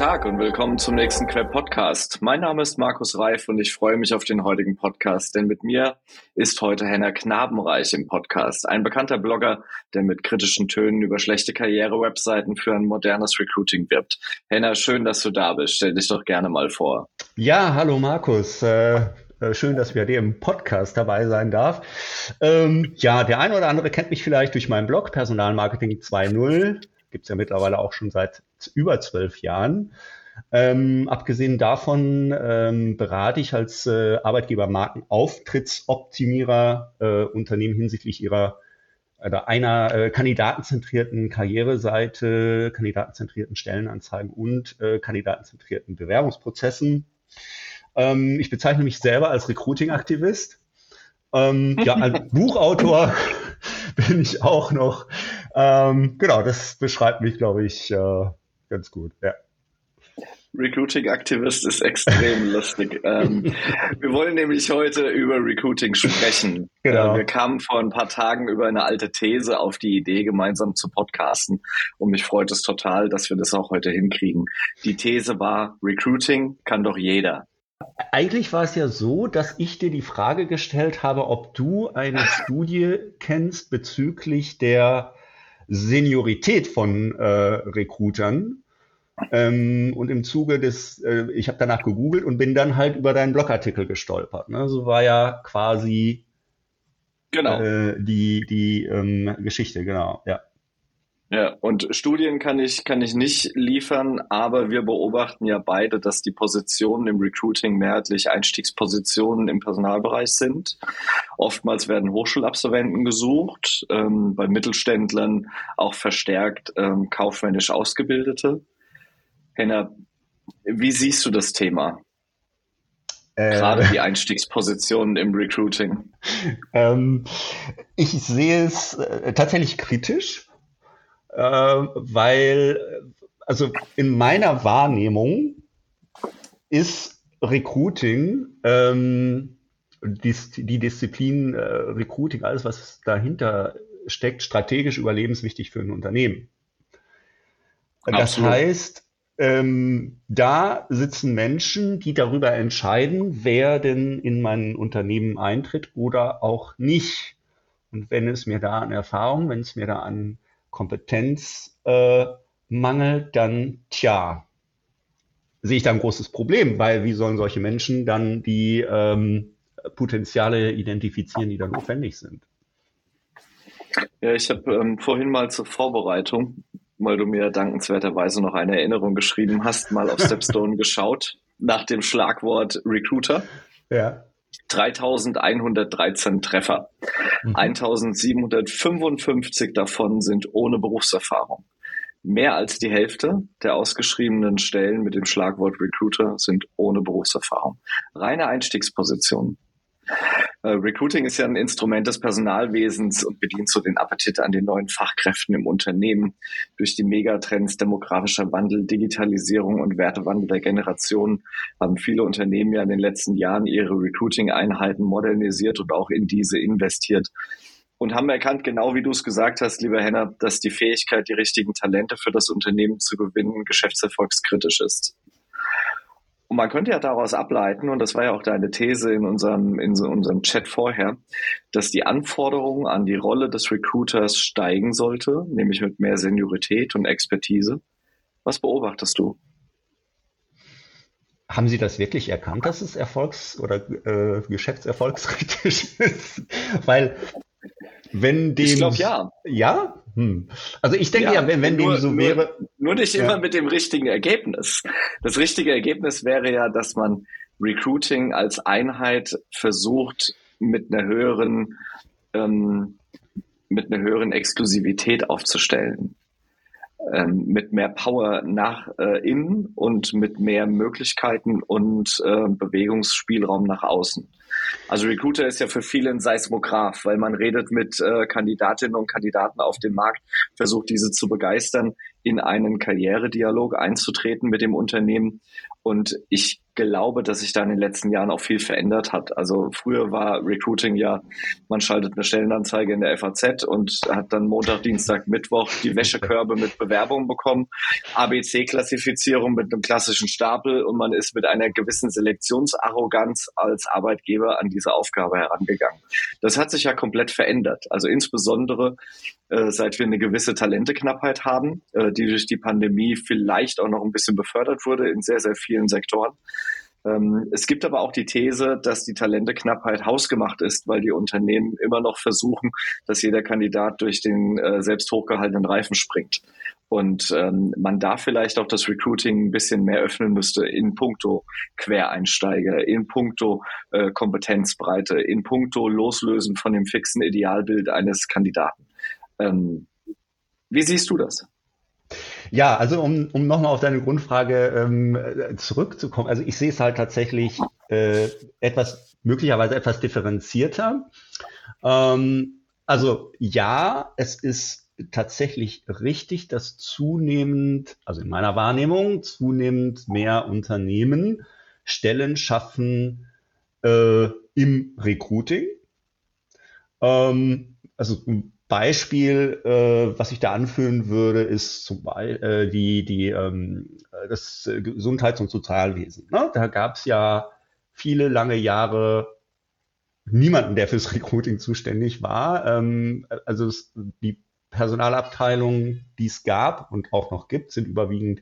Tag und willkommen zum nächsten Queb Podcast. Mein Name ist Markus Reif und ich freue mich auf den heutigen Podcast, denn mit mir ist heute Henner Knabenreich im Podcast, ein bekannter Blogger, der mit kritischen Tönen über schlechte Karriere-Webseiten für ein modernes Recruiting wirbt. Henner, schön, dass du da bist. Stell dich doch gerne mal vor. Ja, hallo Markus. Äh äh, schön, dass bei dir im Podcast dabei sein darf. Ähm, ja, der eine oder andere kennt mich vielleicht durch meinen Blog Personalmarketing 2.0. Gibt es ja mittlerweile auch schon seit über zwölf Jahren. Ähm, abgesehen davon ähm, berate ich als äh, Arbeitgeber Markenauftrittsoptimierer äh, Unternehmen hinsichtlich ihrer oder einer äh, kandidatenzentrierten Karriereseite, kandidatenzentrierten Stellenanzeigen und äh, kandidatenzentrierten Bewerbungsprozessen. Ähm, ich bezeichne mich selber als Recruiting-Aktivist. Ähm, ja, als Buchautor bin ich auch noch. Ähm, genau, das beschreibt mich, glaube ich, äh, ganz gut. Ja. Recruiting-Aktivist ist extrem lustig. Ähm, wir wollen nämlich heute über Recruiting sprechen. Genau. Äh, wir kamen vor ein paar Tagen über eine alte These auf die Idee, gemeinsam zu podcasten. Und mich freut es total, dass wir das auch heute hinkriegen. Die These war, Recruiting kann doch jeder. Eigentlich war es ja so, dass ich dir die Frage gestellt habe, ob du eine Studie kennst bezüglich der Seniorität von äh, Recruitern. Ähm, und im Zuge des, äh, ich habe danach gegoogelt und bin dann halt über deinen Blogartikel gestolpert. Ne? So war ja quasi genau. äh, die, die ähm, Geschichte, genau, ja. Ja, und Studien kann ich, kann ich nicht liefern, aber wir beobachten ja beide, dass die Positionen im Recruiting mehrheitlich Einstiegspositionen im Personalbereich sind. Oftmals werden Hochschulabsolventen gesucht, ähm, bei Mittelständlern auch verstärkt ähm, kaufmännisch Ausgebildete. Henna, wie siehst du das Thema? Äh, Gerade die Einstiegspositionen im Recruiting. Ähm, ich sehe es äh, tatsächlich kritisch äh, weil, also in meiner Wahrnehmung ist Recruiting, ähm, die, die Disziplin äh, Recruiting, alles was dahinter steckt, strategisch überlebenswichtig für ein Unternehmen. Das Absolut. heißt, ähm, da sitzen Menschen, die darüber entscheiden, wer denn in mein Unternehmen eintritt oder auch nicht. Und wenn es mir da an Erfahrung, wenn es mir da an Kompetenz äh, dann tja, sehe ich da ein großes Problem, weil wie sollen solche Menschen dann die ähm, Potenziale identifizieren, die dann notwendig sind? Ja, ich habe ähm, vorhin mal zur Vorbereitung, weil du mir dankenswerterweise noch eine Erinnerung geschrieben hast, mal auf Stepstone geschaut nach dem Schlagwort Recruiter. Ja. 3113 Treffer. Mhm. 1755 davon sind ohne Berufserfahrung. Mehr als die Hälfte der ausgeschriebenen Stellen mit dem Schlagwort Recruiter sind ohne Berufserfahrung. Reine Einstiegspositionen. Äh, Recruiting ist ja ein Instrument des Personalwesens und bedient so den Appetit an den neuen Fachkräften im Unternehmen. Durch die Megatrends demografischer Wandel, Digitalisierung und Wertewandel der Generation haben viele Unternehmen ja in den letzten Jahren ihre Recruiting-Einheiten modernisiert und auch in diese investiert und haben erkannt, genau wie du es gesagt hast, lieber Henner, dass die Fähigkeit, die richtigen Talente für das Unternehmen zu gewinnen, geschäftserfolgskritisch ist. Und man könnte ja daraus ableiten, und das war ja auch deine These in unserem, in unserem Chat vorher, dass die Anforderung an die Rolle des Recruiters steigen sollte, nämlich mit mehr Seniorität und Expertise. Was beobachtest du? Haben Sie das wirklich erkannt, dass es erfolgs- oder äh, geschäftserfolgskritisch ist? Weil wenn dem. Ich glaube ja. Ja? Hm. Also ich denke ja, ja wenn, wenn nur, dem so wäre. Nur, nur nicht ja. immer mit dem richtigen Ergebnis. Das richtige Ergebnis wäre ja, dass man Recruiting als Einheit versucht, mit einer höheren, ähm, mit einer höheren Exklusivität aufzustellen ähm, mit mehr Power nach äh, innen und mit mehr Möglichkeiten und äh, Bewegungsspielraum nach außen. Also Recruiter ist ja für viele ein Seismograph, weil man redet mit äh, Kandidatinnen und Kandidaten auf dem Markt, versucht diese zu begeistern, in einen Karrieredialog einzutreten mit dem Unternehmen. Und ich glaube, dass sich da in den letzten Jahren auch viel verändert hat. Also früher war Recruiting ja, man schaltet eine Stellenanzeige in der FAZ und hat dann Montag, Dienstag, Mittwoch die Wäschekörbe mit Bewerbungen bekommen, ABC-Klassifizierung mit einem klassischen Stapel und man ist mit einer gewissen Selektionsarroganz als Arbeitgeber an diese Aufgabe herangegangen. Das hat sich ja komplett verändert. Also insbesondere äh, seit wir eine gewisse Talenteknappheit haben, äh, die durch die Pandemie vielleicht auch noch ein bisschen befördert wurde in sehr, sehr vielen Sektoren. Ähm, es gibt aber auch die These, dass die Talenteknappheit hausgemacht ist, weil die Unternehmen immer noch versuchen, dass jeder Kandidat durch den äh, selbst hochgehaltenen Reifen springt. Und ähm, man da vielleicht auch das Recruiting ein bisschen mehr öffnen müsste in puncto Quereinsteiger, in puncto äh, Kompetenzbreite, in puncto Loslösen von dem fixen Idealbild eines Kandidaten. Ähm, wie siehst du das? Ja, also um, um nochmal auf deine Grundfrage ähm, zurückzukommen, also ich sehe es halt tatsächlich äh, etwas, möglicherweise etwas differenzierter. Ähm, also ja, es ist tatsächlich richtig, dass zunehmend, also in meiner Wahrnehmung, zunehmend mehr Unternehmen Stellen schaffen äh, im Recruiting. Ähm, also Beispiel, äh, was ich da anführen würde, ist zum Beispiel äh, die, die, ähm, das Gesundheits- und Sozialwesen. Ne? Da gab es ja viele lange Jahre niemanden, der fürs Recruiting zuständig war. Ähm, also es, die Personalabteilungen, die es gab und auch noch gibt, sind überwiegend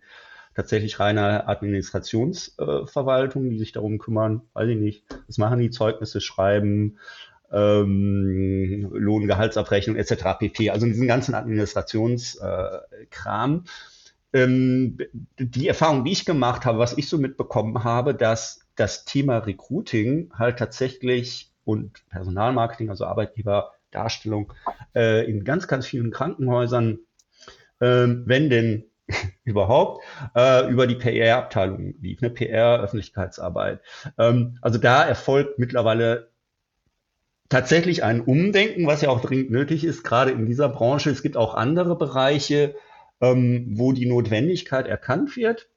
tatsächlich reine Administrationsverwaltungen, äh, die sich darum kümmern, weiß ich nicht, was machen die Zeugnisse schreiben, ähm, Lohngehaltsabrechnung etc. pp. Also diesen ganzen Administrationskram. Äh, ähm, die Erfahrung, die ich gemacht habe, was ich so mitbekommen habe, dass das Thema Recruiting halt tatsächlich und Personalmarketing, also Arbeitgeberdarstellung, äh, in ganz, ganz vielen Krankenhäusern, äh, wenn denn überhaupt, äh, über die PR-Abteilung lief, eine PR-Öffentlichkeitsarbeit. Ähm, also da erfolgt mittlerweile tatsächlich ein Umdenken, was ja auch dringend nötig ist, gerade in dieser Branche. Es gibt auch andere Bereiche, ähm, wo die Notwendigkeit erkannt wird,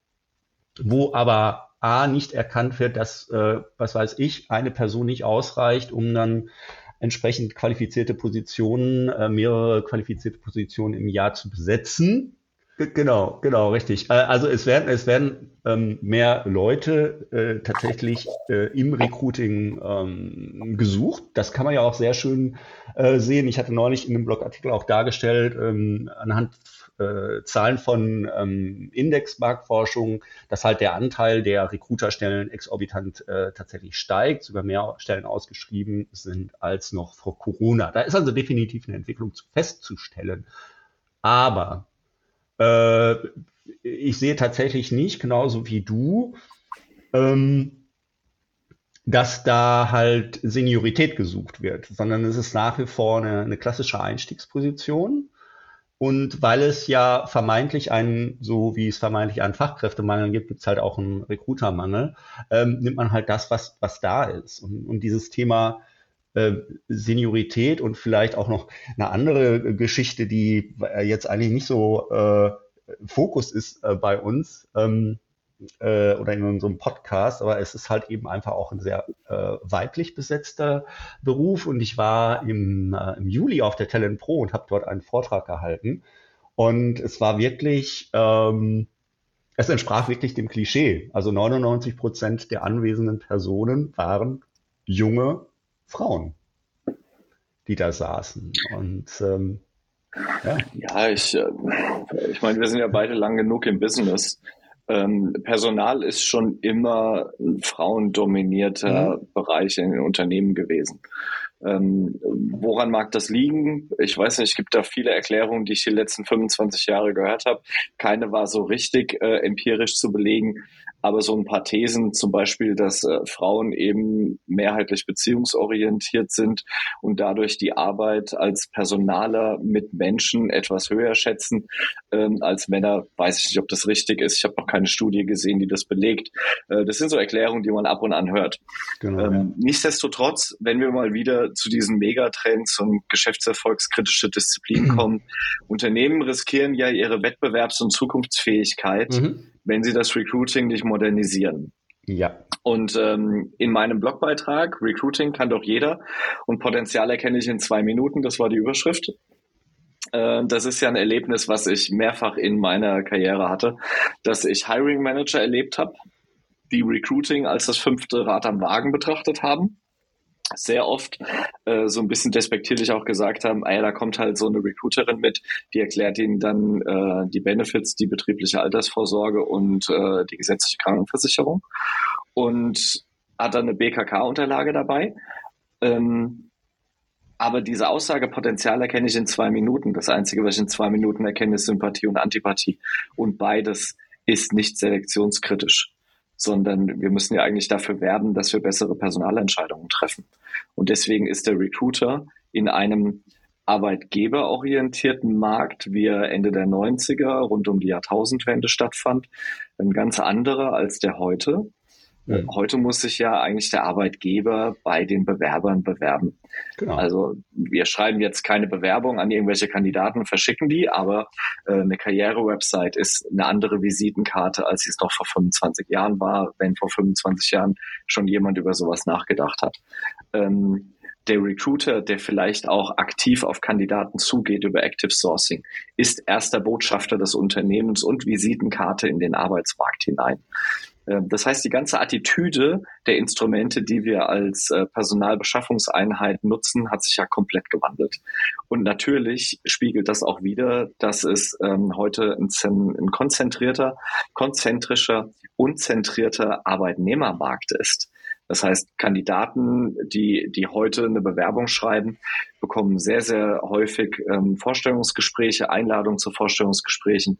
wo aber A nicht erkannt wird, dass, äh, was weiß ich, eine Person nicht ausreicht, um dann entsprechend qualifizierte Positionen, äh, mehrere qualifizierte Positionen im Jahr zu besetzen. Genau, genau, richtig. Äh, also es werden, es werden ähm, mehr Leute äh, tatsächlich äh, im Recruiting ähm, gesucht. Das kann man ja auch sehr schön äh, sehen. Ich hatte neulich in einem Blogartikel auch dargestellt, ähm, anhand äh, Zahlen von ähm, Indexmarktforschung, dass halt der Anteil der Recruiterstellen exorbitant äh, tatsächlich steigt, sogar mehr Stellen ausgeschrieben sind als noch vor Corona. Da ist also definitiv eine Entwicklung festzustellen. Aber äh, ich sehe tatsächlich nicht, genauso wie du, ähm, dass da halt Seniorität gesucht wird, sondern es ist nach wie vor eine, eine klassische Einstiegsposition. Und weil es ja vermeintlich einen, so wie es vermeintlich einen Fachkräftemangel gibt, gibt es halt auch einen Recruitermangel, ähm, nimmt man halt das, was, was da ist. Und, und dieses Thema äh, Seniorität und vielleicht auch noch eine andere Geschichte, die jetzt eigentlich nicht so äh, Fokus ist äh, bei uns ähm, äh, oder in unserem Podcast, aber es ist halt eben einfach auch ein sehr äh, weiblich besetzter Beruf und ich war im, äh, im Juli auf der Talent Pro und habe dort einen Vortrag gehalten und es war wirklich, ähm, es entsprach wirklich dem Klischee. Also 99 Prozent der anwesenden Personen waren junge Frauen, die da saßen. Und ähm, ja, ja ich, äh, ich meine, wir sind ja beide lang genug im Business. Ähm, Personal ist schon immer ein frauendominierter mhm. Bereich in den Unternehmen gewesen. Ähm, woran mag das liegen? Ich weiß nicht, es gibt da viele Erklärungen, die ich die letzten 25 Jahre gehört habe. Keine war so richtig äh, empirisch zu belegen aber so ein paar Thesen, zum Beispiel, dass äh, Frauen eben mehrheitlich beziehungsorientiert sind und dadurch die Arbeit als Personaler mit Menschen etwas höher schätzen ähm, als Männer, weiß ich nicht, ob das richtig ist. Ich habe noch keine Studie gesehen, die das belegt. Äh, das sind so Erklärungen, die man ab und an hört. Genau, ähm, ja. Nichtsdestotrotz, wenn wir mal wieder zu diesen Megatrends und geschäftserfolgskritische Disziplinen kommen, Unternehmen riskieren ja ihre Wettbewerbs- und Zukunftsfähigkeit. Mhm wenn sie das Recruiting nicht modernisieren. Ja. Und ähm, in meinem Blogbeitrag, Recruiting kann doch jeder und Potenzial erkenne ich in zwei Minuten, das war die Überschrift. Äh, das ist ja ein Erlebnis, was ich mehrfach in meiner Karriere hatte, dass ich Hiring Manager erlebt habe, die Recruiting als das fünfte Rad am Wagen betrachtet haben sehr oft äh, so ein bisschen despektierlich auch gesagt haben, ey, da kommt halt so eine Recruiterin mit, die erklärt ihnen dann äh, die Benefits, die betriebliche Altersvorsorge und äh, die gesetzliche Krankenversicherung und hat dann eine BKK-Unterlage dabei. Ähm, aber diese Aussage Potenzial erkenne ich in zwei Minuten. Das Einzige, was ich in zwei Minuten erkenne, ist Sympathie und Antipathie. Und beides ist nicht selektionskritisch sondern wir müssen ja eigentlich dafür werben, dass wir bessere Personalentscheidungen treffen. Und deswegen ist der Recruiter in einem arbeitgeberorientierten Markt, wie er Ende der 90er rund um die Jahrtausendwende stattfand, ein ganz anderer als der heute. Mhm. Heute muss sich ja eigentlich der Arbeitgeber bei den Bewerbern bewerben. Genau. Also wir schreiben jetzt keine Bewerbung an irgendwelche Kandidaten, verschicken die, aber äh, eine Karriere-Website ist eine andere Visitenkarte, als sie es noch vor 25 Jahren war, wenn vor 25 Jahren schon jemand über sowas nachgedacht hat. Ähm, der Recruiter, der vielleicht auch aktiv auf Kandidaten zugeht über Active Sourcing, ist erster Botschafter des Unternehmens und Visitenkarte in den Arbeitsmarkt hinein. Ähm, das heißt, die ganze Attitüde der Instrumente, die wir als äh, Personalbeschaffungseinheit nutzen, hat sich ja komplett gewandelt. Und natürlich spiegelt das auch wieder, dass es ähm, heute ein, ein konzentrierter, konzentrischer, unzentrierter Arbeitnehmermarkt ist. Das heißt, Kandidaten, die, die heute eine Bewerbung schreiben, bekommen sehr, sehr häufig ähm, Vorstellungsgespräche, Einladungen zu Vorstellungsgesprächen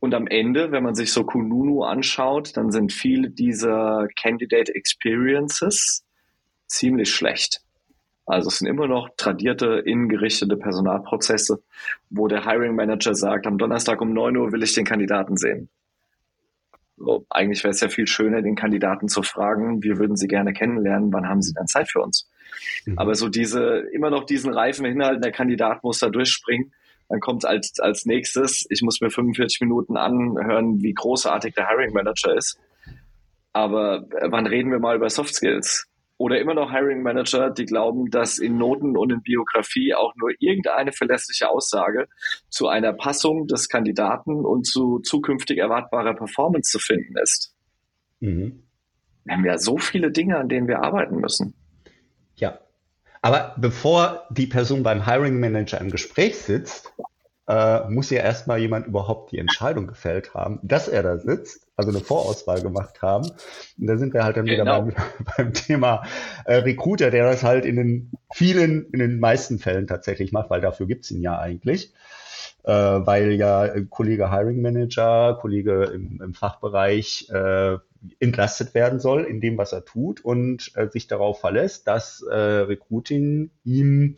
und am Ende, wenn man sich so Kununu anschaut, dann sind viele dieser Candidate Experiences ziemlich schlecht. Also es sind immer noch tradierte, innengerichtete Personalprozesse, wo der Hiring Manager sagt, am Donnerstag um 9 Uhr will ich den Kandidaten sehen. So, eigentlich wäre es ja viel schöner, den Kandidaten zu fragen, wir würden Sie gerne kennenlernen, wann haben Sie dann Zeit für uns? Mhm. Aber so diese, immer noch diesen reifen hinhalten, der Kandidat muss da durchspringen dann kommt als, als nächstes, ich muss mir 45 Minuten anhören, wie großartig der Hiring Manager ist. Aber äh, wann reden wir mal über Soft Skills? Oder immer noch Hiring Manager, die glauben, dass in Noten und in Biografie auch nur irgendeine verlässliche Aussage zu einer Passung des Kandidaten und zu zukünftig erwartbarer Performance zu finden ist. Mhm. Wir haben ja so viele Dinge, an denen wir arbeiten müssen. Aber bevor die Person beim Hiring Manager im Gespräch sitzt, äh, muss ja erstmal jemand überhaupt die Entscheidung gefällt haben, dass er da sitzt, also eine Vorauswahl gemacht haben. Und da sind wir halt dann genau. wieder beim, beim Thema äh, Recruiter, der das halt in den vielen, in den meisten Fällen tatsächlich macht, weil dafür gibt's ihn ja eigentlich. Äh, weil ja Kollege Hiring Manager, Kollege im, im Fachbereich äh, entlastet werden soll in dem, was er tut und äh, sich darauf verlässt, dass äh, Recruiting ihm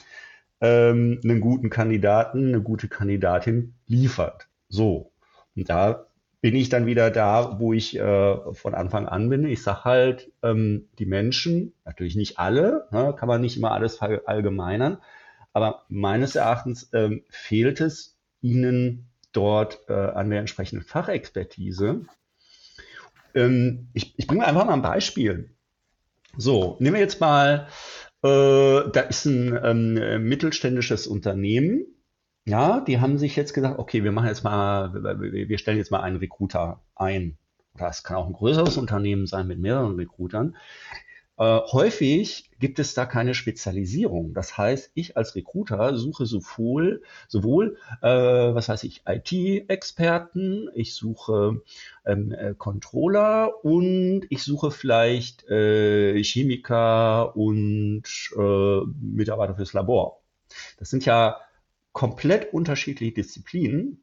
ähm, einen guten Kandidaten, eine gute Kandidatin liefert. So. Und da bin ich dann wieder da, wo ich äh, von Anfang an bin. Ich sage halt, ähm, die Menschen, natürlich nicht alle, ne, kann man nicht immer alles verallgemeinern, aber meines Erachtens ähm, fehlt es ihnen dort äh, an der entsprechenden Fachexpertise, ähm, ich, ich bringe einfach mal ein Beispiel. So, nehmen wir jetzt mal, äh, da ist ein ähm, mittelständisches Unternehmen. Ja, die haben sich jetzt gesagt, okay, wir machen jetzt mal, wir stellen jetzt mal einen Recruiter ein. Das kann auch ein größeres Unternehmen sein mit mehreren Recruitern. Äh, häufig gibt es da keine Spezialisierung. Das heißt, ich als Recruiter suche sowohl, sowohl äh, was weiß ich, IT-Experten, ich suche ähm, äh, Controller und ich suche vielleicht äh, Chemiker und äh, Mitarbeiter fürs Labor. Das sind ja komplett unterschiedliche Disziplinen,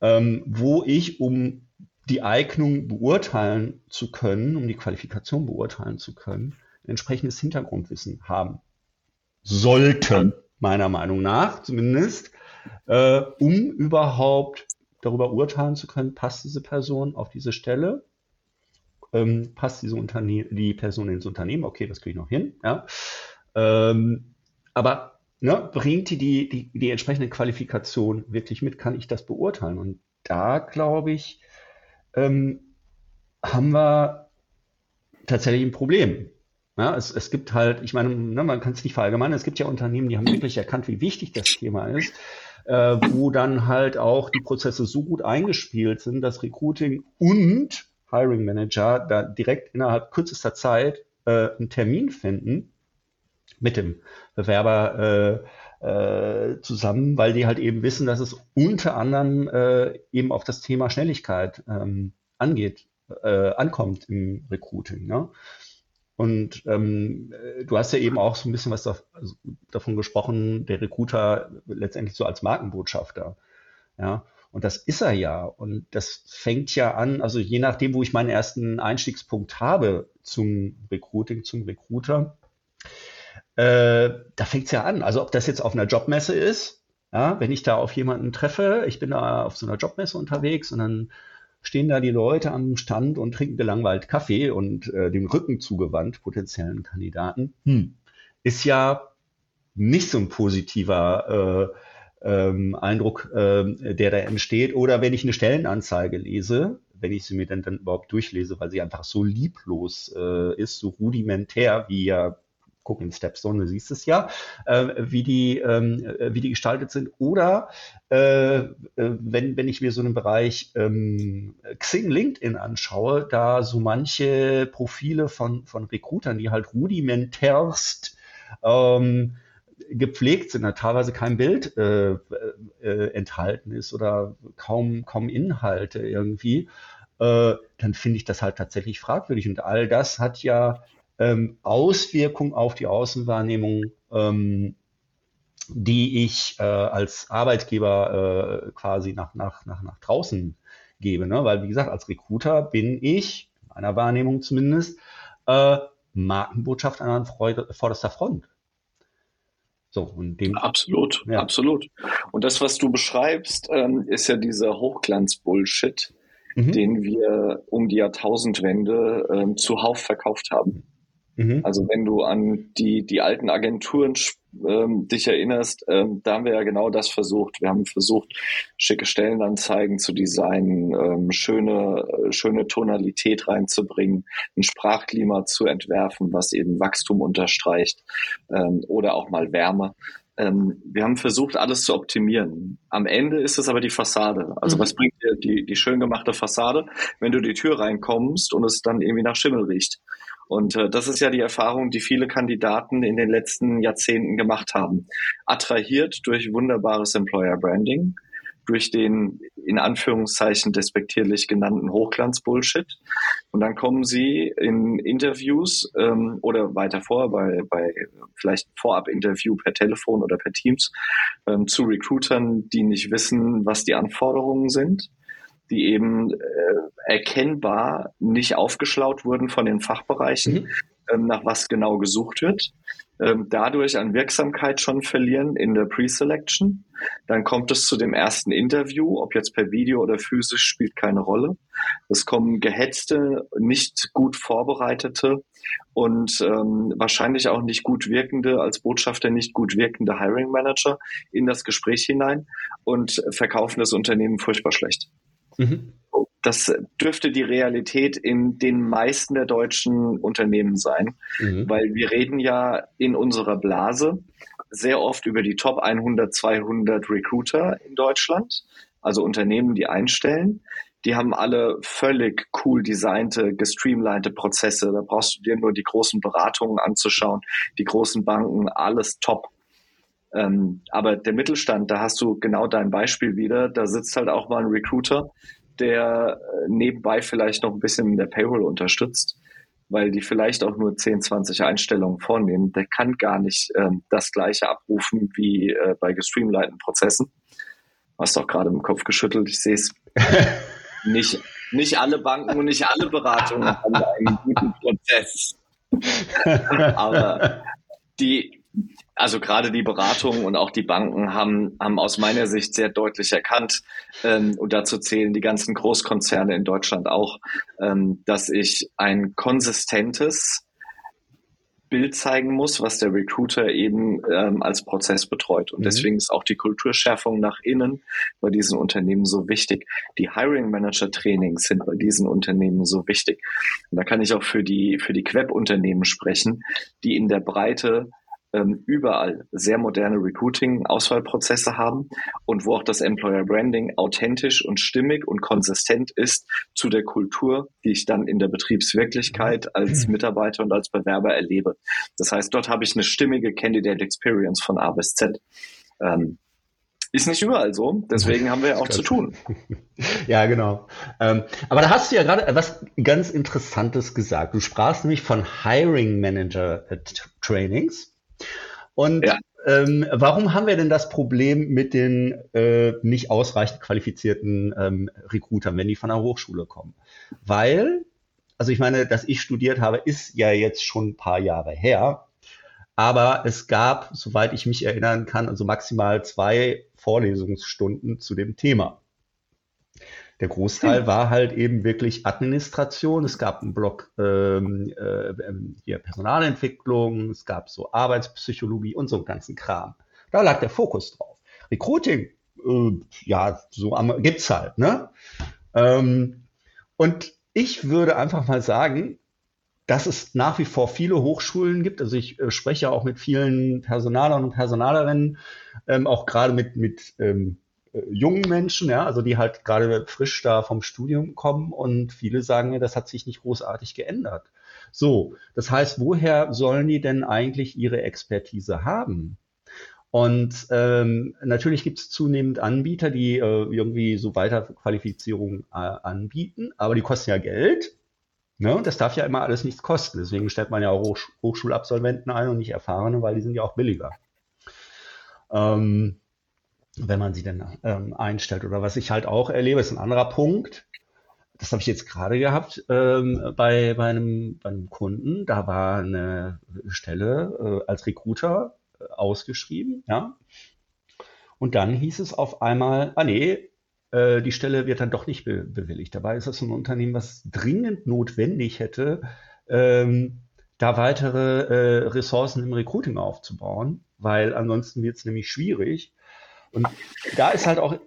ähm, wo ich, um die Eignung beurteilen zu können, um die Qualifikation beurteilen zu können, entsprechendes Hintergrundwissen haben sollten, meiner Meinung nach zumindest, äh, um überhaupt darüber urteilen zu können, passt diese Person auf diese Stelle, ähm, passt diese die Person ins Unternehmen, okay, das kriege ich noch hin, ja. Ähm, aber ne, bringt die, die, die, die entsprechende Qualifikation wirklich mit, kann ich das beurteilen? Und da glaube ich, ähm, haben wir tatsächlich ein Problem. Ja, es, es gibt halt, ich meine, ne, man kann es nicht verallgemeinern, es gibt ja Unternehmen, die haben wirklich erkannt, wie wichtig das Thema ist, äh, wo dann halt auch die Prozesse so gut eingespielt sind, dass Recruiting und Hiring Manager da direkt innerhalb kürzester Zeit äh, einen Termin finden mit dem Bewerber äh, äh, zusammen, weil die halt eben wissen, dass es unter anderem äh, eben auf das Thema Schnelligkeit ähm, angeht, äh, ankommt im Recruiting. Ne? Und ähm, du hast ja eben auch so ein bisschen was da, also davon gesprochen, der Recruiter letztendlich so als Markenbotschafter. Ja, und das ist er ja. Und das fängt ja an, also je nachdem, wo ich meinen ersten Einstiegspunkt habe zum Recruiting, zum Recruiter, äh, da fängt es ja an. Also ob das jetzt auf einer Jobmesse ist, ja, wenn ich da auf jemanden treffe, ich bin da auf so einer Jobmesse unterwegs und dann stehen da die Leute am Stand und trinken gelangweilt Kaffee und äh, dem Rücken zugewandt potenziellen Kandidaten, hm. ist ja nicht so ein positiver äh, ähm, Eindruck, äh, der da entsteht. Oder wenn ich eine Stellenanzeige lese, wenn ich sie mir dann, dann überhaupt durchlese, weil sie einfach so lieblos äh, ist, so rudimentär, wie ja guck in Stepstone, du siehst es ja, äh, wie, die, ähm, äh, wie die gestaltet sind. Oder äh, äh, wenn, wenn ich mir so einen Bereich ähm, Xing, LinkedIn anschaue, da so manche Profile von, von Recruitern, die halt rudimentärst ähm, gepflegt sind, da teilweise kein Bild äh, äh, enthalten ist oder kaum, kaum Inhalte irgendwie, äh, dann finde ich das halt tatsächlich fragwürdig. Und all das hat ja ähm, Auswirkung auf die Außenwahrnehmung, ähm, die ich äh, als Arbeitgeber äh, quasi nach, nach, nach, nach draußen gebe. Ne? Weil, wie gesagt, als Recruiter bin ich, in meiner Wahrnehmung zumindest, äh, Markenbotschaft an vorderster Front. So, und dem, absolut, ja. absolut. Und das, was du beschreibst, ähm, ist ja dieser Hochglanz-Bullshit, mhm. den wir um die Jahrtausendwende ähm, zuhauf verkauft haben. Mhm. Also wenn du an die, die alten Agenturen ähm, dich erinnerst, ähm, da haben wir ja genau das versucht. Wir haben versucht, schicke Stellenanzeigen zu designen, ähm, schöne, schöne Tonalität reinzubringen, ein Sprachklima zu entwerfen, was eben Wachstum unterstreicht ähm, oder auch mal Wärme ähm, wir haben versucht, alles zu optimieren. Am Ende ist es aber die Fassade. Also mhm. was bringt dir die, die schön gemachte Fassade, wenn du die Tür reinkommst und es dann irgendwie nach Schimmel riecht? Und äh, das ist ja die Erfahrung, die viele Kandidaten in den letzten Jahrzehnten gemacht haben. Attrahiert durch wunderbares Employer Branding, durch den in Anführungszeichen despektierlich genannten Hochglanz-Bullshit. Und dann kommen sie in Interviews ähm, oder weiter vor, bei, bei vielleicht Vorab-Interview per Telefon oder per Teams ähm, zu Recruitern, die nicht wissen, was die Anforderungen sind die eben äh, erkennbar nicht aufgeschlaut wurden von den Fachbereichen, mhm. ähm, nach was genau gesucht wird, ähm, dadurch an Wirksamkeit schon verlieren in der Pre-Selection. Dann kommt es zu dem ersten Interview, ob jetzt per Video oder physisch, spielt keine Rolle. Es kommen gehetzte, nicht gut vorbereitete und ähm, wahrscheinlich auch nicht gut wirkende, als Botschafter nicht gut wirkende Hiring Manager in das Gespräch hinein und verkaufen das Unternehmen furchtbar schlecht. Mhm. Das dürfte die Realität in den meisten der deutschen Unternehmen sein, mhm. weil wir reden ja in unserer Blase sehr oft über die Top 100, 200 Recruiter in Deutschland, also Unternehmen, die einstellen. Die haben alle völlig cool designte, gestreamlinete Prozesse. Da brauchst du dir nur die großen Beratungen anzuschauen, die großen Banken, alles top. Ähm, aber der Mittelstand, da hast du genau dein Beispiel wieder. Da sitzt halt auch mal ein Recruiter, der äh, nebenbei vielleicht noch ein bisschen der Payroll unterstützt, weil die vielleicht auch nur 10, 20 Einstellungen vornehmen. Der kann gar nicht ähm, das gleiche abrufen wie äh, bei gestreamlinten Prozessen. Du hast doch gerade im Kopf geschüttelt, ich sehe es. nicht, nicht alle Banken und nicht alle Beratungen haben einen guten Prozess. Aber die, also gerade die Beratungen und auch die Banken haben, haben aus meiner Sicht sehr deutlich erkannt, ähm, und dazu zählen die ganzen Großkonzerne in Deutschland auch, ähm, dass ich ein konsistentes, Bild zeigen muss, was der Recruiter eben ähm, als Prozess betreut. Und mhm. deswegen ist auch die Kulturschärfung nach innen bei diesen Unternehmen so wichtig. Die Hiring Manager Trainings sind bei diesen Unternehmen so wichtig. Und da kann ich auch für die, für die Queb-Unternehmen sprechen, die in der Breite ähm, überall sehr moderne Recruiting-Auswahlprozesse haben und wo auch das Employer Branding authentisch und stimmig und konsistent ist zu der Kultur, die ich dann in der Betriebswirklichkeit als Mitarbeiter und als Bewerber erlebe. Das heißt, dort habe ich eine stimmige Candidate Experience von A bis Z. Ähm, ist nicht überall so, deswegen haben wir ja auch zu tun. Ja, genau. Ähm, aber da hast du ja gerade was ganz Interessantes gesagt. Du sprachst nämlich von Hiring Manager Trainings. Und ja. ähm, warum haben wir denn das Problem mit den äh, nicht ausreichend qualifizierten ähm, Recruitern, wenn die von der Hochschule kommen? Weil, also ich meine, dass ich studiert habe, ist ja jetzt schon ein paar Jahre her. Aber es gab, soweit ich mich erinnern kann, also maximal zwei Vorlesungsstunden zu dem Thema. Der Großteil hm. war halt eben wirklich Administration. Es gab einen Block ähm, äh, hier Personalentwicklung, es gab so Arbeitspsychologie und so einen ganzen Kram. Da lag der Fokus drauf. Recruiting, äh, ja, so am, gibt's halt, ne? Ähm, und ich würde einfach mal sagen, dass es nach wie vor viele Hochschulen gibt. Also ich äh, spreche auch mit vielen Personalern und Personalerinnen, ähm, auch gerade mit, mit ähm, äh, jungen Menschen, ja, also die halt gerade frisch da vom Studium kommen und viele sagen mir, das hat sich nicht großartig geändert. So, das heißt, woher sollen die denn eigentlich ihre Expertise haben? Und ähm, natürlich gibt es zunehmend Anbieter, die äh, irgendwie so Weiterqualifizierung äh, anbieten, aber die kosten ja Geld. Ne? Und das darf ja immer alles nichts kosten. Deswegen stellt man ja auch Hochsch Hochschulabsolventen ein und nicht Erfahrene, weil die sind ja auch billiger. Ähm, wenn man sie denn ähm, einstellt. Oder was ich halt auch erlebe, ist ein anderer Punkt. Das habe ich jetzt gerade gehabt ähm, bei, bei, einem, bei einem Kunden. Da war eine Stelle äh, als Recruiter äh, ausgeschrieben, ja. Und dann hieß es auf einmal, ah nee, äh, die Stelle wird dann doch nicht be bewilligt. Dabei ist das ein Unternehmen, was dringend notwendig hätte, ähm, da weitere äh, Ressourcen im Recruiting aufzubauen, weil ansonsten wird es nämlich schwierig. Und da ist halt auch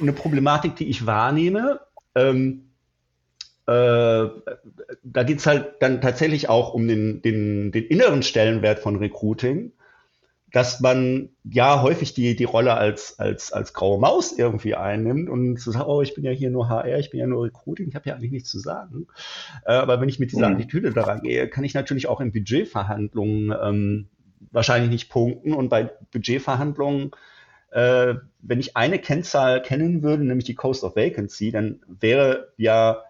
eine Problematik, die ich wahrnehme. Ähm, äh, da geht es halt dann tatsächlich auch um den, den, den inneren Stellenwert von Recruiting, dass man ja häufig die, die Rolle als, als, als graue Maus irgendwie einnimmt und so sagt, oh, ich bin ja hier nur HR, ich bin ja nur Recruiting, ich habe ja eigentlich nichts zu sagen. Äh, aber wenn ich mit dieser mhm. Attitüde daran gehe, kann ich natürlich auch in Budgetverhandlungen ähm, wahrscheinlich nicht punkten und bei Budgetverhandlungen äh, wenn ich eine Kennzahl kennen würde, nämlich die Cost of Vacancy, dann wäre ja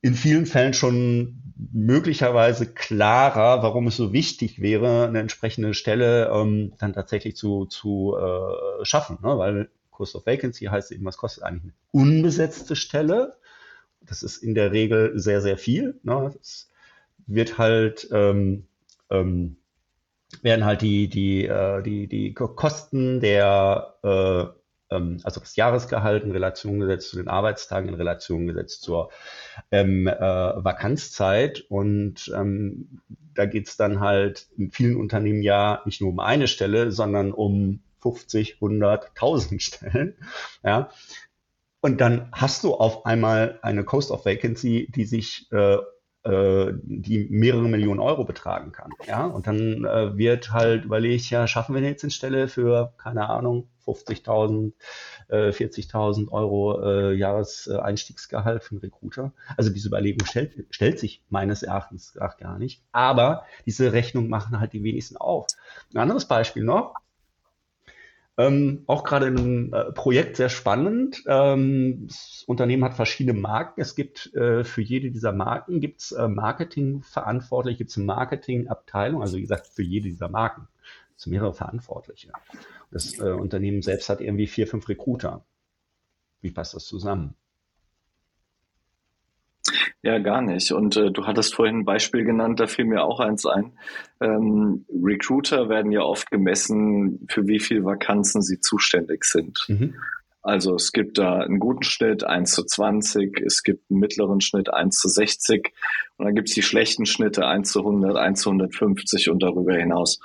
in vielen Fällen schon möglicherweise klarer, warum es so wichtig wäre, eine entsprechende Stelle ähm, dann tatsächlich zu, zu äh, schaffen. Ne? Weil Cost of Vacancy heißt eben, was kostet eigentlich eine unbesetzte Stelle? Das ist in der Regel sehr, sehr viel. Ne? Das wird halt ähm, ähm, werden halt die, die, äh, die, die Kosten der, äh, ähm, also das Jahresgehalt in Relation gesetzt zu den Arbeitstagen, in Relation gesetzt zur ähm, äh, Vakanzzeit. Und ähm, da geht's dann halt in vielen Unternehmen ja nicht nur um eine Stelle, sondern um 50, 100, 1000 Stellen. Ja. Und dann hast du auf einmal eine Cost of Vacancy, die sich äh, die mehrere Millionen Euro betragen kann. Ja, und dann äh, wird halt überlegt, ja, schaffen wir jetzt eine Stelle für, keine Ahnung, 50.000, äh, 40.000 Euro äh, Jahreseinstiegsgehalt für einen Recruiter. Also diese Überlegung stellt, stellt sich meines Erachtens gar nicht. Aber diese Rechnung machen halt die wenigsten auf. Ein anderes Beispiel noch. Ähm, auch gerade in einem äh, Projekt sehr spannend. Ähm, das Unternehmen hat verschiedene Marken. Es gibt äh, für jede dieser Marken gibt's äh, Marketingverantwortliche, gibt es eine Marketingabteilung, also wie gesagt, für jede dieser Marken. Sind mehrere Verantwortliche. Das äh, Unternehmen selbst hat irgendwie vier, fünf Recruiter. Wie passt das zusammen? Ja, gar nicht. Und äh, du hattest vorhin ein Beispiel genannt, da fiel mir auch eins ein. Ähm, Recruiter werden ja oft gemessen, für wie viele Vakanzen sie zuständig sind. Mhm. Also es gibt da einen guten Schnitt 1 zu 20, es gibt einen mittleren Schnitt 1 zu 60 und dann gibt es die schlechten Schnitte 1 zu 100, 1 zu 150 und darüber hinaus.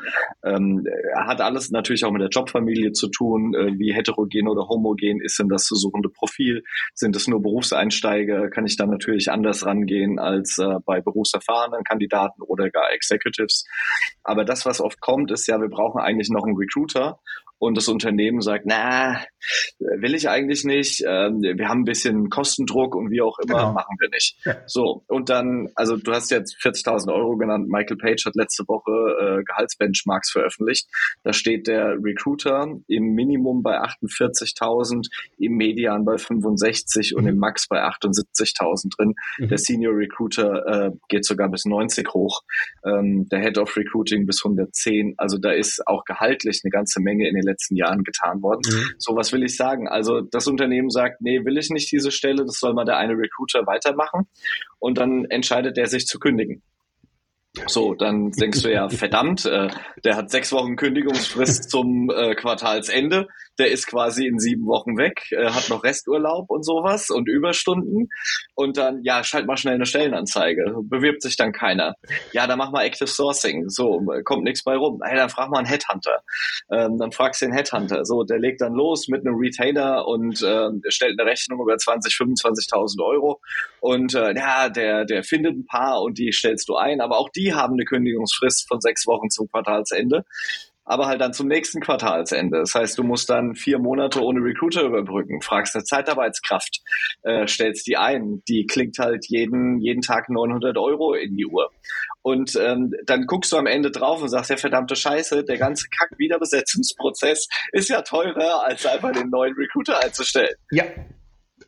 Ähm, hat alles natürlich auch mit der Jobfamilie zu tun. Äh, wie heterogen oder homogen ist denn das zu suchende Profil? Sind es nur Berufseinsteiger? Kann ich da natürlich anders rangehen als äh, bei berufserfahrenen Kandidaten oder gar Executives? Aber das, was oft kommt, ist ja, wir brauchen eigentlich noch einen Recruiter und das Unternehmen sagt, na, will ich eigentlich nicht, ähm, wir haben ein bisschen Kostendruck und wie auch immer, genau. machen wir nicht. Ja. So, und dann, also du hast jetzt 40.000 Euro genannt, Michael Page hat letzte Woche äh, Gehaltsbenchmarks veröffentlicht, da steht der Recruiter im Minimum bei 48.000, im Median bei 65 mhm. und im Max bei 78.000 drin. Mhm. Der Senior Recruiter äh, geht sogar bis 90 hoch, ähm, der Head of Recruiting bis 110, also da ist auch gehaltlich eine ganze Menge in den letzten Jahren getan worden. Mhm. So was will ich sagen. Also das Unternehmen sagt, nee, will ich nicht diese Stelle, das soll mal der eine Recruiter weitermachen. Und dann entscheidet er sich zu kündigen. So, dann denkst du ja, verdammt, äh, der hat sechs Wochen Kündigungsfrist zum äh, Quartalsende der ist quasi in sieben Wochen weg, äh, hat noch Resturlaub und sowas und Überstunden. Und dann, ja, schalt mal schnell eine Stellenanzeige. Bewirbt sich dann keiner. Ja, dann mach mal Active Sourcing. So, kommt nichts bei rum. Hey, dann frag mal einen Headhunter. Ähm, dann fragst du den Headhunter. So, der legt dann los mit einem Retainer und äh, stellt eine Rechnung über 20, 25.000 Euro. Und äh, ja, der, der findet ein paar und die stellst du ein. Aber auch die haben eine Kündigungsfrist von sechs Wochen zum Quartalsende aber halt dann zum nächsten Quartalsende. Das heißt, du musst dann vier Monate ohne Recruiter überbrücken, fragst eine Zeitarbeitskraft, äh, stellst die ein, die klingt halt jeden, jeden Tag 900 Euro in die Uhr. Und ähm, dann guckst du am Ende drauf und sagst, ja verdammte Scheiße, der ganze Kack-Wiederbesetzungsprozess ist ja teurer, als einfach den neuen Recruiter einzustellen. Ja,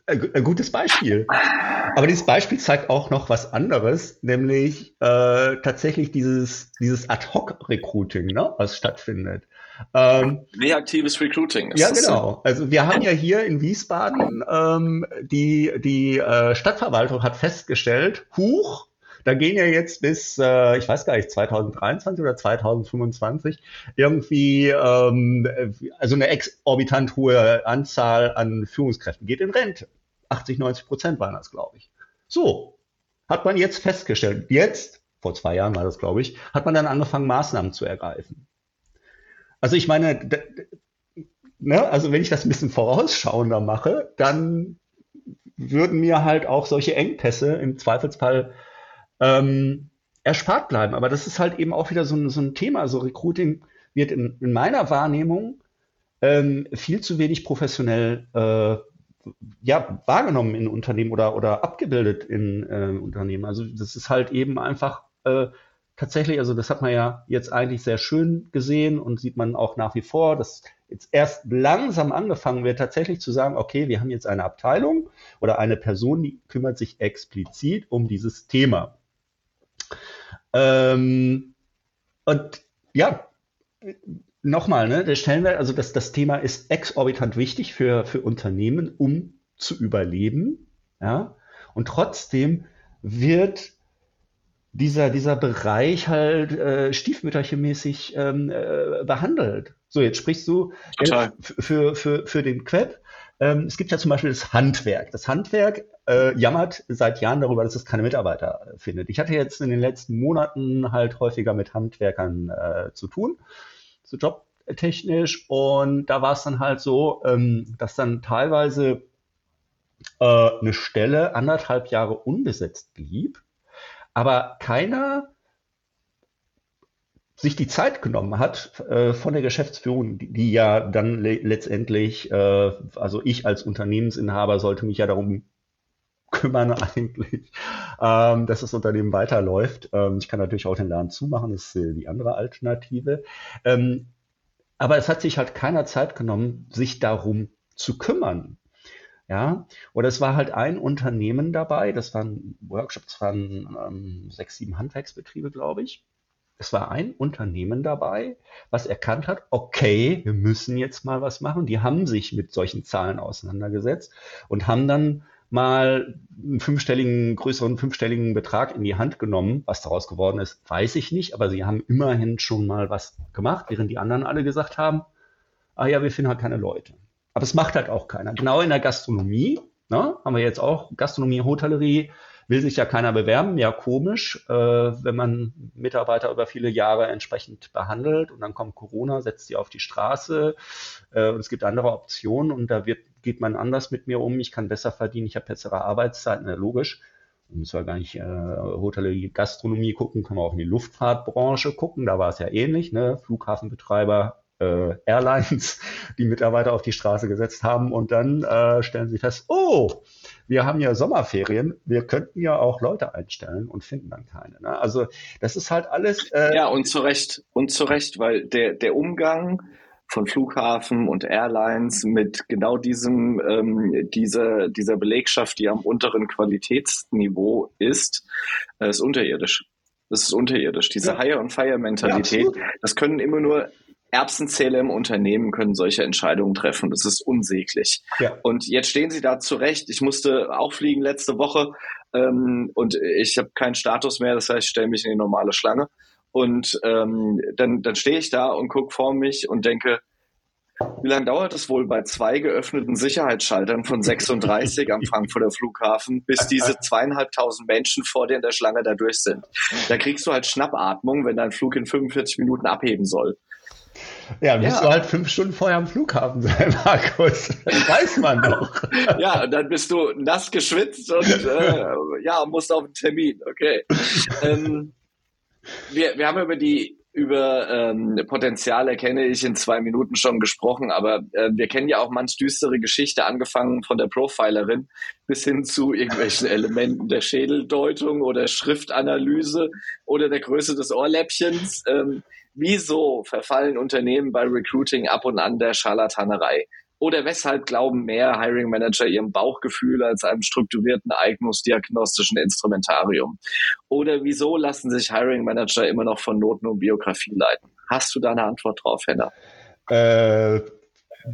ein gutes Beispiel. Aber dieses Beispiel zeigt auch noch was anderes, nämlich äh, tatsächlich dieses, dieses Ad-Hoc-Recruiting, ne, was stattfindet. Ähm, Reaktives Recruiting. ja, genau. Also wir haben ja hier in Wiesbaden ähm, die, die äh, Stadtverwaltung hat festgestellt, huch, da gehen ja jetzt bis, äh, ich weiß gar nicht, 2023 oder 2025 irgendwie, ähm, also eine exorbitant hohe Anzahl an Führungskräften geht in Rente. 80, 90 Prozent waren das, glaube ich. So, hat man jetzt festgestellt. Jetzt, vor zwei Jahren war das, glaube ich, hat man dann angefangen, Maßnahmen zu ergreifen. Also ich meine, ne, also wenn ich das ein bisschen vorausschauender mache, dann würden mir halt auch solche Engpässe im Zweifelsfall ähm, erspart bleiben. Aber das ist halt eben auch wieder so ein, so ein Thema. So Recruiting wird in, in meiner Wahrnehmung ähm, viel zu wenig professionell äh, ja, wahrgenommen in Unternehmen oder, oder abgebildet in äh, Unternehmen. Also das ist halt eben einfach äh, tatsächlich, also das hat man ja jetzt eigentlich sehr schön gesehen und sieht man auch nach wie vor, dass jetzt erst langsam angefangen wird, tatsächlich zu sagen, okay, wir haben jetzt eine Abteilung oder eine Person, die kümmert sich explizit um dieses Thema. Ähm, und ja, nochmal, ne, der Stellenwert, also das, das Thema ist exorbitant wichtig für, für Unternehmen, um zu überleben. Ja? Und trotzdem wird dieser, dieser Bereich halt äh, stiefmütterchenmäßig ähm, äh, behandelt. So, jetzt sprichst du äh, für, für, für den Queb. Ähm, es gibt ja zum Beispiel das Handwerk. Das Handwerk äh, jammert seit Jahren darüber, dass es keine Mitarbeiter findet. Ich hatte jetzt in den letzten Monaten halt häufiger mit Handwerkern äh, zu tun so jobtechnisch. Und da war es dann halt so, ähm, dass dann teilweise äh, eine Stelle anderthalb Jahre unbesetzt blieb, aber keiner sich die Zeit genommen hat äh, von der Geschäftsführung, die, die ja dann le letztendlich, äh, also ich als Unternehmensinhaber sollte mich ja darum kümmern eigentlich, ähm, dass das Unternehmen weiterläuft. Ähm, ich kann natürlich auch den Laden zumachen, das ist äh, die andere Alternative. Ähm, aber es hat sich halt keiner Zeit genommen, sich darum zu kümmern. Ja, oder es war halt ein Unternehmen dabei, das waren Workshops, waren ähm, sechs, sieben Handwerksbetriebe, glaube ich. Es war ein Unternehmen dabei, was erkannt hat, okay, wir müssen jetzt mal was machen. Die haben sich mit solchen Zahlen auseinandergesetzt und haben dann mal einen fünfstelligen, größeren fünfstelligen Betrag in die Hand genommen. Was daraus geworden ist, weiß ich nicht, aber sie haben immerhin schon mal was gemacht, während die anderen alle gesagt haben, ah ja, wir finden halt keine Leute. Aber es macht halt auch keiner. Genau in der Gastronomie, ne, haben wir jetzt auch Gastronomie, Hotellerie, will sich ja keiner bewerben. Ja, komisch, äh, wenn man Mitarbeiter über viele Jahre entsprechend behandelt und dann kommt Corona, setzt sie auf die Straße äh, und es gibt andere Optionen und da wird, geht man anders mit mir um. Ich kann besser verdienen, ich habe bessere Arbeitszeiten, ja, logisch. Müssen wir gar nicht äh, Hotellerie, Gastronomie gucken, können wir auch in die Luftfahrtbranche gucken. Da war es ja ähnlich. Ne? Flughafenbetreiber äh, Airlines die Mitarbeiter auf die Straße gesetzt haben und dann äh, stellen sie fest, oh, wir haben ja Sommerferien, wir könnten ja auch Leute einstellen und finden dann keine. Ne? Also das ist halt alles. Äh ja, und zu Recht, und zu Recht, weil der, der Umgang von Flughafen und Airlines mit genau diesem, ähm, dieser, dieser Belegschaft, die am unteren Qualitätsniveau ist, äh, ist unterirdisch. Das ist unterirdisch. Diese ja. Hire-and-Fire-Mentalität, ja, das können immer nur Erbsenzähler im Unternehmen können solche Entscheidungen treffen. Das ist unsäglich. Ja. Und jetzt stehen Sie da zurecht. Ich musste auch fliegen letzte Woche ähm, und ich habe keinen Status mehr. Das heißt, ich stelle mich in die normale Schlange. Und ähm, dann, dann stehe ich da und gucke vor mich und denke, wie lange dauert es wohl bei zwei geöffneten Sicherheitsschaltern von 36 am Frankfurter Flughafen, bis diese zweieinhalbtausend Menschen vor dir in der Schlange da durch sind? Da kriegst du halt Schnappatmung, wenn dein Flug in 45 Minuten abheben soll. Ja, dann musst du halt fünf Stunden vorher am Flughafen sein, Markus. Das weiß man doch. ja, und dann bist du nass geschwitzt und äh, ja, musst auf einen Termin. Okay. Ähm, wir, wir haben über die über ähm, Potenziale kenne ich in zwei Minuten schon gesprochen, aber äh, wir kennen ja auch manch düstere Geschichte, angefangen von der Profilerin bis hin zu irgendwelchen Elementen der Schädeldeutung oder Schriftanalyse oder der Größe des Ohrläppchens. Ähm, Wieso verfallen Unternehmen bei Recruiting ab und an der Scharlatanerei? Oder weshalb glauben mehr Hiring Manager ihrem Bauchgefühl als einem strukturierten eignungsdiagnostischen Instrumentarium? Oder wieso lassen sich Hiring Manager immer noch von Noten und Biografie leiten? Hast du da eine Antwort drauf, Henna? Äh,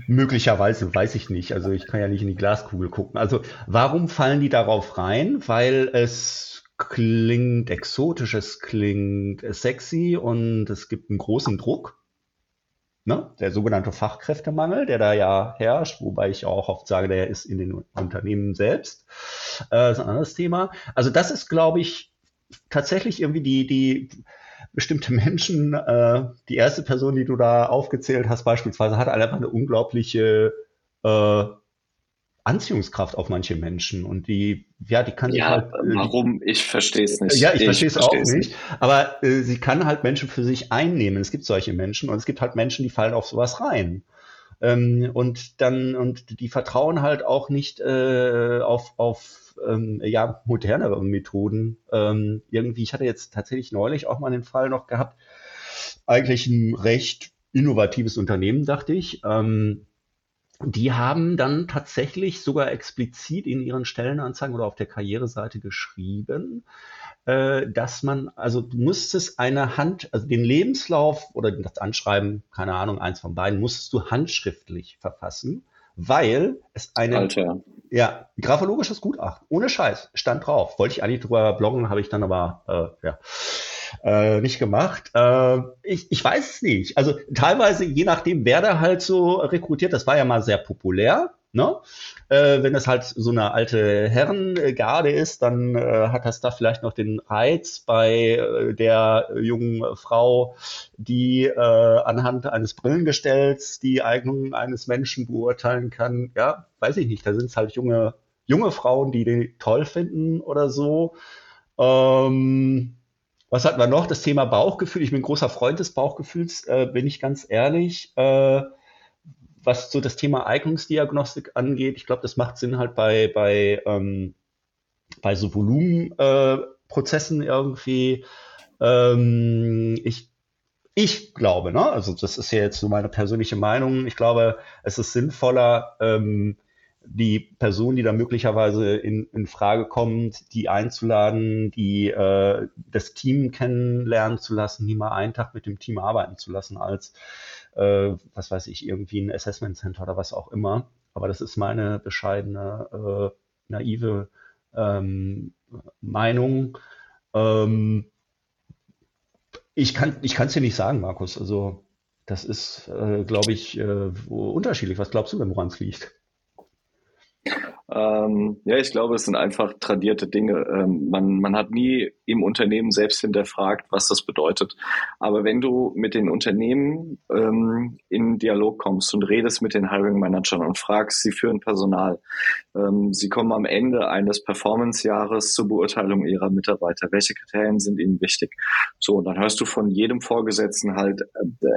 möglicherweise, weiß ich nicht. Also ich kann ja nicht in die Glaskugel gucken. Also warum fallen die darauf rein? Weil es klingt exotisch, es klingt sexy und es gibt einen großen Druck. Ne? Der sogenannte Fachkräftemangel, der da ja herrscht, wobei ich auch oft sage, der ist in den Unternehmen selbst. Äh, ist ein anderes Thema. Also das ist, glaube ich, tatsächlich irgendwie die, die bestimmte Menschen, äh, die erste Person, die du da aufgezählt hast, beispielsweise, hat einfach eine unglaubliche äh, Anziehungskraft auf manche Menschen und die, ja, die kann ja, halt. Äh, warum? Ich verstehe es nicht. Ja, ich, ich verstehe es auch nicht. nicht. Aber äh, sie kann halt Menschen für sich einnehmen. Es gibt solche Menschen und es gibt halt Menschen, die fallen auf sowas rein. Ähm, und dann, und die vertrauen halt auch nicht äh, auf, auf ähm, ja, modernere Methoden. Ähm, irgendwie, ich hatte jetzt tatsächlich neulich auch mal den Fall noch gehabt, eigentlich ein recht innovatives Unternehmen, dachte ich. Ähm, die haben dann tatsächlich sogar explizit in ihren Stellenanzeigen oder auf der Karriereseite geschrieben, äh, dass man, also du musstest eine Hand, also den Lebenslauf oder das Anschreiben, keine Ahnung, eins von beiden, musstest du handschriftlich verfassen, weil es eine, Alter. ja, graphologisches Gutachten, ohne Scheiß, stand drauf. Wollte ich eigentlich drüber bloggen, habe ich dann aber, äh, ja äh, nicht gemacht. Äh, ich, ich weiß es nicht. Also teilweise, je nachdem, wer da halt so rekrutiert, das war ja mal sehr populär. Ne? Äh, wenn das halt so eine alte Herrengarde ist, dann äh, hat das da vielleicht noch den Reiz bei äh, der jungen Frau, die äh, anhand eines Brillengestells die Eignung eines Menschen beurteilen kann. Ja, weiß ich nicht. Da sind es halt junge, junge Frauen, die den toll finden oder so. Ähm, was hatten wir noch? Das Thema Bauchgefühl. Ich bin ein großer Freund des Bauchgefühls, äh, bin ich ganz ehrlich. Äh, was so das Thema Eignungsdiagnostik angeht, ich glaube, das macht Sinn halt bei, bei, ähm, bei so Volumenprozessen äh, irgendwie. Ähm, ich, ich glaube, ne? also das ist ja jetzt so meine persönliche Meinung, ich glaube, es ist sinnvoller, ähm, die Person, die da möglicherweise in, in Frage kommt, die einzuladen, die äh, das Team kennenlernen zu lassen, die mal einen Tag mit dem Team arbeiten zu lassen, als äh, was weiß ich, irgendwie ein Assessment Center oder was auch immer. Aber das ist meine bescheidene, äh, naive ähm, Meinung. Ähm, ich kann ich es dir nicht sagen, Markus. Also Das ist, äh, glaube ich, äh, unterschiedlich. Was glaubst du denn, woran es liegt? Ähm, ja, ich glaube, es sind einfach tradierte Dinge. Ähm, man, man hat nie im Unternehmen selbst hinterfragt, was das bedeutet. Aber wenn du mit den Unternehmen ähm, in Dialog kommst und redest mit den Hiring Managern und fragst, sie führen Personal, ähm, sie kommen am Ende eines Performance-Jahres zur Beurteilung ihrer Mitarbeiter. Welche Kriterien sind ihnen wichtig? So, und dann hörst du von jedem Vorgesetzten halt äh,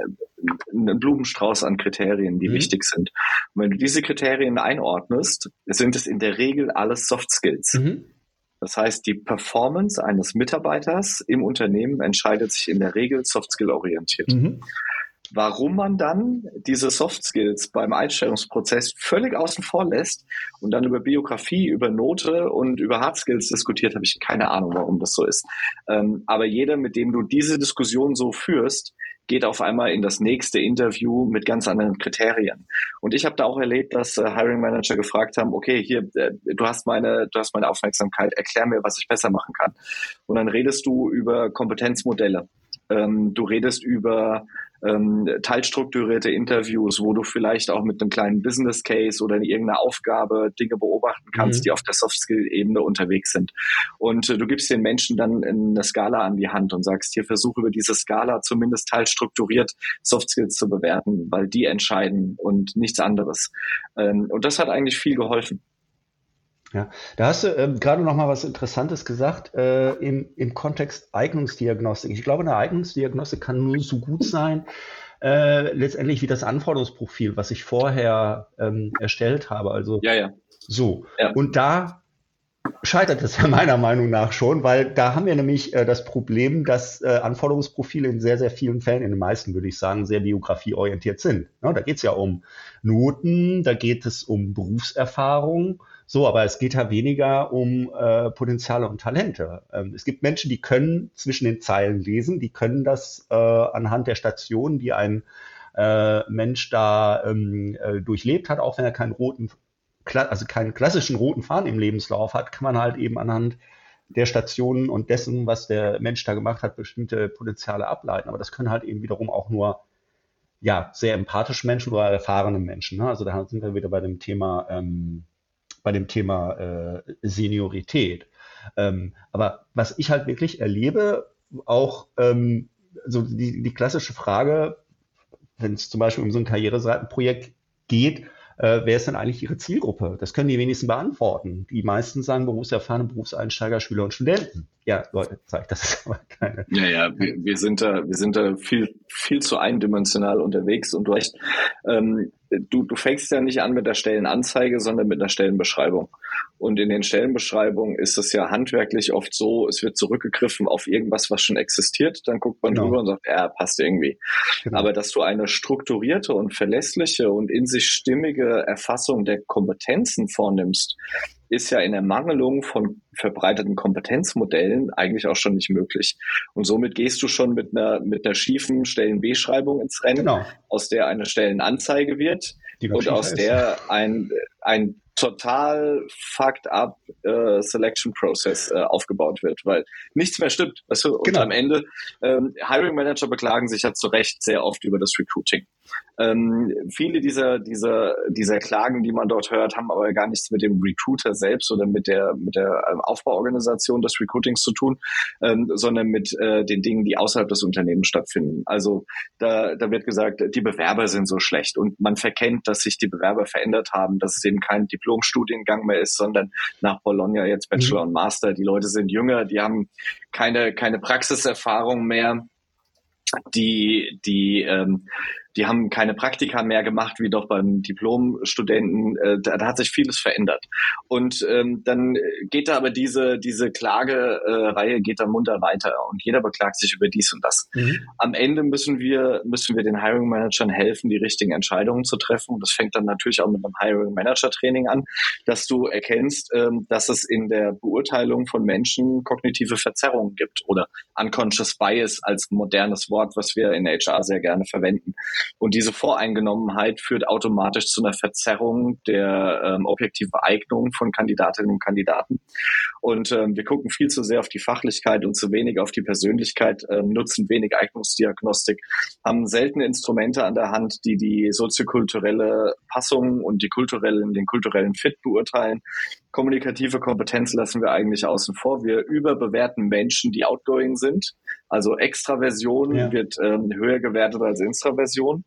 einen Blumenstrauß an Kriterien, die mhm. wichtig sind. Und wenn du diese Kriterien einordnest, sind es in der Regel alles Soft Skills. Mhm. Das heißt, die Performance eines Mitarbeiters im Unternehmen entscheidet sich in der Regel Soft Skill orientiert. Mhm. Warum man dann diese Soft Skills beim Einstellungsprozess völlig außen vor lässt und dann über Biografie, über Note und über Hard Skills diskutiert, habe ich keine Ahnung, warum das so ist. Ähm, aber jeder, mit dem du diese Diskussion so führst, geht auf einmal in das nächste Interview mit ganz anderen Kriterien. Und ich habe da auch erlebt, dass äh, Hiring Manager gefragt haben, okay, hier, äh, du hast meine, du hast meine Aufmerksamkeit, erklär mir, was ich besser machen kann. Und dann redest du über Kompetenzmodelle. Ähm, du redest über ähm, teilstrukturierte Interviews, wo du vielleicht auch mit einem kleinen Business Case oder in irgendeiner Aufgabe Dinge beobachten kannst, mhm. die auf der Soft Skill Ebene unterwegs sind. Und äh, du gibst den Menschen dann eine Skala an die Hand und sagst, hier versuche über diese Skala zumindest teilstrukturiert Soft Skills zu bewerten, weil die entscheiden und nichts anderes. Ähm, und das hat eigentlich viel geholfen. Ja, da hast du ähm, gerade noch mal was Interessantes gesagt äh, im, im Kontext Eignungsdiagnostik. Ich glaube, eine Eignungsdiagnostik kann nur so gut sein, äh, letztendlich wie das Anforderungsprofil, was ich vorher ähm, erstellt habe. Also ja, ja. so. Ja. Und da scheitert es ja meiner Meinung nach schon, weil da haben wir nämlich äh, das Problem, dass äh, Anforderungsprofile in sehr, sehr vielen Fällen, in den meisten würde ich sagen, sehr biografieorientiert sind. Ja, da geht es ja um Noten, da geht es um Berufserfahrung so, aber es geht ja weniger um äh, Potenziale und Talente. Ähm, es gibt Menschen, die können zwischen den Zeilen lesen, die können das äh, anhand der Stationen, die ein äh, Mensch da ähm, äh, durchlebt hat, auch wenn er keinen roten, also keinen klassischen roten Faden im Lebenslauf hat, kann man halt eben anhand der Stationen und dessen, was der Mensch da gemacht hat, bestimmte Potenziale ableiten. Aber das können halt eben wiederum auch nur ja, sehr empathische Menschen oder erfahrene Menschen. Ne? Also da sind wir wieder bei dem Thema ähm, bei dem Thema äh, Seniorität. Ähm, aber was ich halt wirklich erlebe, auch ähm, so die, die klassische Frage, wenn es zum Beispiel um so ein Karriereseitenprojekt geht, äh, wer ist denn eigentlich ihre Zielgruppe? Das können die wenigsten beantworten. Die meisten sagen berufserfahrene Berufseinsteiger, Schüler und Studenten. Ja, Leute, zeigt das ist aber keine. Ja, ja, wir, wir, sind da, wir sind da viel, viel zu eindimensional unterwegs und du hast, ähm, du, du fängst ja nicht an mit der Stellenanzeige, sondern mit der Stellenbeschreibung. Und in den Stellenbeschreibungen ist es ja handwerklich oft so, es wird zurückgegriffen auf irgendwas, was schon existiert. Dann guckt man genau. drüber und sagt, ja, passt irgendwie. Genau. Aber dass du eine strukturierte und verlässliche und in sich stimmige Erfassung der Kompetenzen vornimmst, ist ja in Ermangelung von verbreiteten Kompetenzmodellen eigentlich auch schon nicht möglich. Und somit gehst du schon mit einer, mit einer schiefen Stellen-B-Schreibung ins Rennen, genau. aus der eine Stellenanzeige wird und aus ist. der ein, ein total fucked up äh, Selection Process äh, aufgebaut wird, weil nichts mehr stimmt. Weißt du? Und genau. am Ende, ähm, Hiring Manager beklagen sich ja zu Recht sehr oft über das Recruiting. Ähm, viele dieser, dieser, dieser Klagen, die man dort hört, haben aber gar nichts mit dem Recruiter selbst oder mit der, mit der ähm, Aufbauorganisation des Recruitings zu tun, ähm, sondern mit äh, den Dingen, die außerhalb des Unternehmens stattfinden. Also da, da wird gesagt, die Bewerber sind so schlecht und man verkennt, dass sich die Bewerber verändert haben, dass es eben kein Diplomstudiengang mehr ist, sondern nach Bologna jetzt Bachelor mhm. und Master. Die Leute sind jünger, die haben keine, keine Praxiserfahrung mehr die, die ähm, die haben keine Praktika mehr gemacht, wie doch beim Diplomstudenten. Äh, da, da hat sich vieles verändert. Und ähm, dann geht da aber diese, diese Klagereihe geht da munter weiter und jeder beklagt sich über dies und das. Mhm. Am Ende müssen wir, müssen wir den Hiring Managern helfen, die richtigen Entscheidungen zu treffen. Und das fängt dann natürlich auch mit einem Hiring Manager Training an, dass du erkennst, ähm, dass es in der Beurteilung von Menschen kognitive Verzerrungen gibt oder unconscious bias als modernes Wort, was wir in HR sehr gerne verwenden. Und diese Voreingenommenheit führt automatisch zu einer Verzerrung der ähm, objektiven Eignung von Kandidatinnen und Kandidaten. Und ähm, wir gucken viel zu sehr auf die Fachlichkeit und zu wenig auf die Persönlichkeit, ähm, nutzen wenig Eignungsdiagnostik, haben selten Instrumente an der Hand, die die soziokulturelle Passung und die kulturellen, den kulturellen Fit beurteilen. Kommunikative Kompetenz lassen wir eigentlich außen vor. Wir überbewerten Menschen, die outgoing sind. Also Extraversion ja. wird ähm, höher gewertet als Intraversion.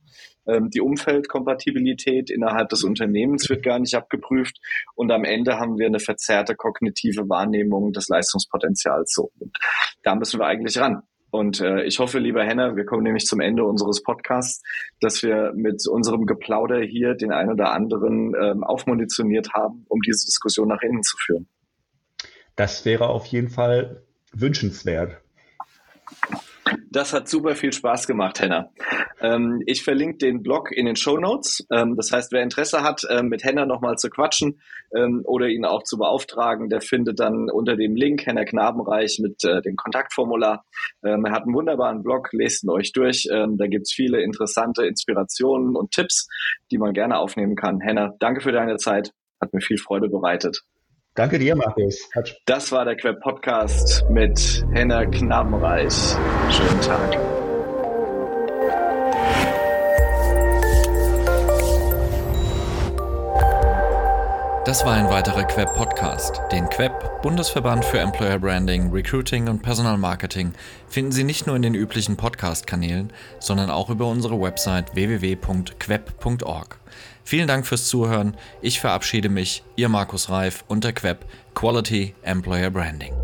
Ähm, die Umfeldkompatibilität innerhalb des Unternehmens wird gar nicht abgeprüft. Und am Ende haben wir eine verzerrte kognitive Wahrnehmung des Leistungspotenzials. So, und da müssen wir eigentlich ran. Und äh, ich hoffe, lieber Henner, wir kommen nämlich zum Ende unseres Podcasts, dass wir mit unserem Geplauder hier den einen oder anderen ähm, aufmunitioniert haben, um diese Diskussion nach innen zu führen. Das wäre auf jeden Fall wünschenswert. Das hat super viel Spaß gemacht, Henna. Ähm, ich verlinke den Blog in den Show Notes. Ähm, das heißt, wer Interesse hat, ähm, mit Henna nochmal zu quatschen ähm, oder ihn auch zu beauftragen, der findet dann unter dem Link Henna Knabenreich mit äh, dem Kontaktformular. Ähm, er hat einen wunderbaren Blog, lest ihn euch durch. Ähm, da gibt's viele interessante Inspirationen und Tipps, die man gerne aufnehmen kann. Henna, danke für deine Zeit. Hat mir viel Freude bereitet. Danke dir, Markus. Das war der Queb Podcast mit Henna Knabenreich. Schönen Tag. Das war ein weiterer Queb Podcast. Den Queb, Bundesverband für Employer Branding, Recruiting und Personalmarketing, finden Sie nicht nur in den üblichen Podcast-Kanälen, sondern auch über unsere Website www.queb.org. Vielen Dank fürs Zuhören. Ich verabschiede mich, Ihr Markus Reif und der Queb Quality Employer Branding.